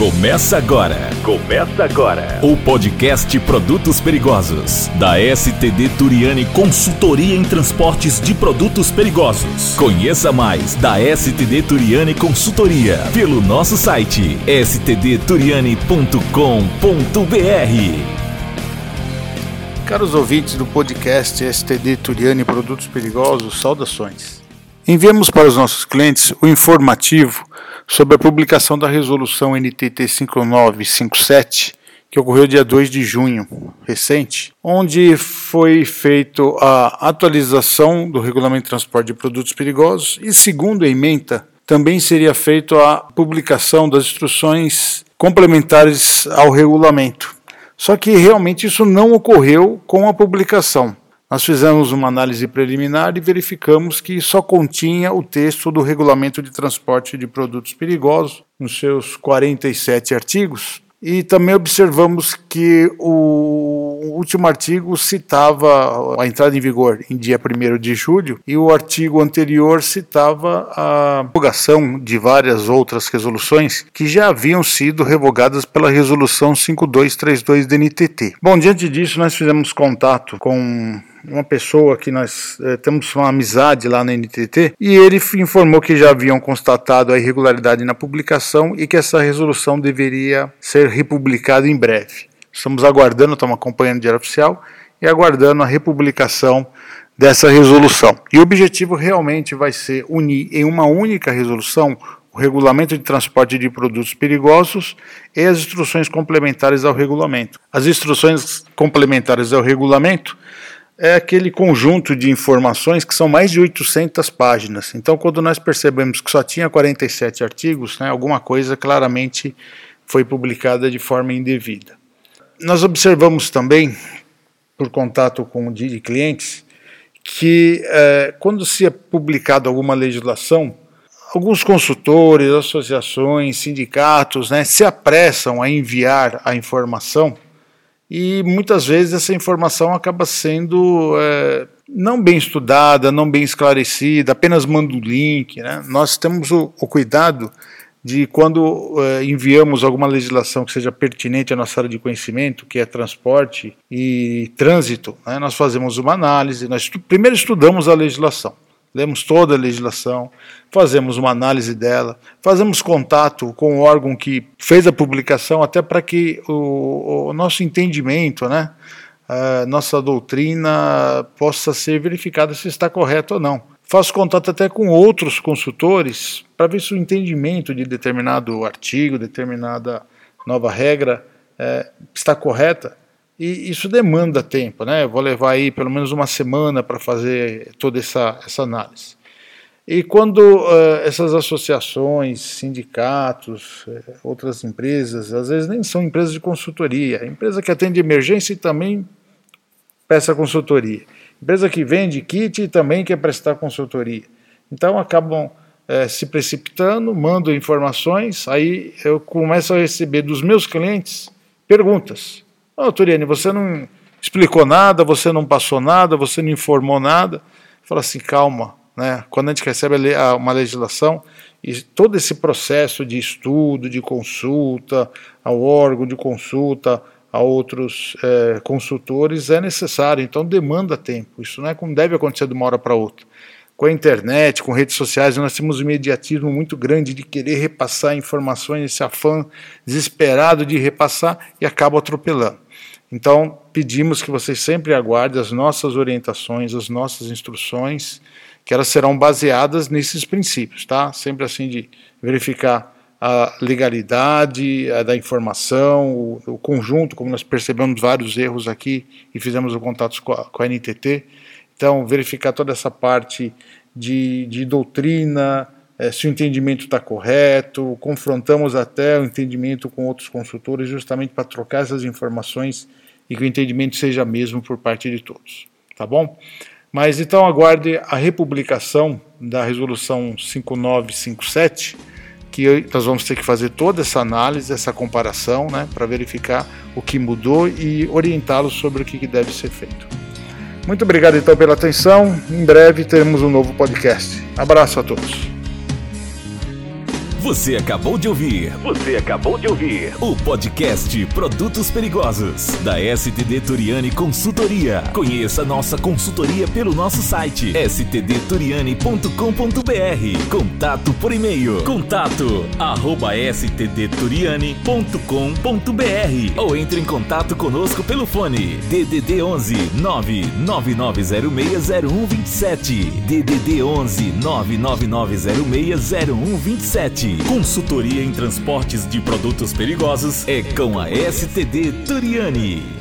Começa agora. Começa agora. O podcast Produtos Perigosos. Da STD Turiani Consultoria em Transportes de Produtos Perigosos. Conheça mais da STD Turiani Consultoria pelo nosso site stdturiani.com.br. Caros ouvintes do podcast STD Turiani Produtos Perigosos, saudações. Enviamos para os nossos clientes o informativo sobre a publicação da resolução NTT 5957, que ocorreu dia 2 de junho, recente, onde foi feita a atualização do Regulamento de Transporte de Produtos Perigosos e, segundo a emenda, também seria feita a publicação das instruções complementares ao regulamento. Só que realmente isso não ocorreu com a publicação. Nós fizemos uma análise preliminar e verificamos que só continha o texto do Regulamento de Transporte de Produtos Perigosos, nos seus 47 artigos, e também observamos que o último artigo citava a entrada em vigor em dia 1 de julho e o artigo anterior citava a revogação de várias outras resoluções que já haviam sido revogadas pela resolução 5232 da NTT. Bom, diante disso, nós fizemos contato com uma pessoa que nós é, temos uma amizade lá na NTT, e ele informou que já haviam constatado a irregularidade na publicação e que essa resolução deveria ser republicada em breve. Estamos aguardando, estamos acompanhando o Diário Oficial e aguardando a republicação dessa resolução. E o objetivo realmente vai ser unir em uma única resolução o regulamento de transporte de produtos perigosos e as instruções complementares ao regulamento. As instruções complementares ao regulamento é aquele conjunto de informações que são mais de 800 páginas. Então, quando nós percebemos que só tinha 47 artigos, né, alguma coisa claramente foi publicada de forma indevida. Nós observamos também, por contato com de clientes, que é, quando se é publicada alguma legislação, alguns consultores, associações, sindicatos né, se apressam a enviar a informação e muitas vezes essa informação acaba sendo é, não bem estudada, não bem esclarecida, apenas manda o link. Né? Nós temos o, o cuidado de quando é, enviamos alguma legislação que seja pertinente à nossa área de conhecimento, que é transporte e trânsito, né? nós fazemos uma análise, nós primeiro estudamos a legislação lemos toda a legislação, fazemos uma análise dela, fazemos contato com o órgão que fez a publicação, até para que o, o, nosso entendimento, né, nossa doutrina possa ser verificada se está correto ou não. Faço contato até com outros consultores para ver se o entendimento de determinado artigo, determinada nova regra é, está correta e isso demanda tempo, né? Eu vou levar aí pelo menos uma semana para fazer toda essa, essa análise. E quando uh, essas associações, sindicatos, uh, outras empresas, às vezes nem são empresas de consultoria, empresa que atende emergência e também presta consultoria, empresa que vende kit e também quer prestar consultoria. Então acabam uh, se precipitando, mandam informações, aí eu começo a receber dos meus clientes perguntas. Oh, Turiane, você não explicou nada, você não passou nada, você não informou nada. Fala assim, calma. Né? Quando a gente recebe uma legislação, e todo esse processo de estudo, de consulta ao órgão, de consulta a outros é, consultores é necessário, então demanda tempo. Isso não é como deve acontecer de uma hora para outra. Com a internet, com redes sociais, nós temos um imediatismo muito grande de querer repassar informações, esse afã desesperado de repassar e acaba atropelando. Então, pedimos que vocês sempre aguardem as nossas orientações, as nossas instruções, que elas serão baseadas nesses princípios, tá? Sempre assim de verificar a legalidade a da informação, o, o, conjunto, como nós percebemos vários erros aqui e fizemos o contato com a, com a NTT. Então, verificar toda essa parte de, de doutrina, é, se o entendimento está correto, confrontamos até o entendimento com outros consultores, justamente para trocar essas informações e que o entendimento seja mesmo por parte de todos. Tá bom? Mas então aguarde a republicação da resolução 5957, que nós vamos ter que fazer toda essa análise, essa comparação, né, para verificar o que mudou e orientá-los sobre o que deve ser feito. Muito obrigado então pela atenção. Em breve teremos um novo podcast. Abraço a todos. Você acabou de ouvir. Você acabou de ouvir. O podcast Produtos Perigosos, da STD Turiani Consultoria. Conheça nossa consultoria pelo nosso site stdturiani.com.br. Contato por e-mail. Contato arroba stdturiani.com.br ou entre em contato conosco pelo fone DDD 11 999060127. DDD 11 999060127. Consultoria em transportes de produtos perigosos é com a STD Turiani.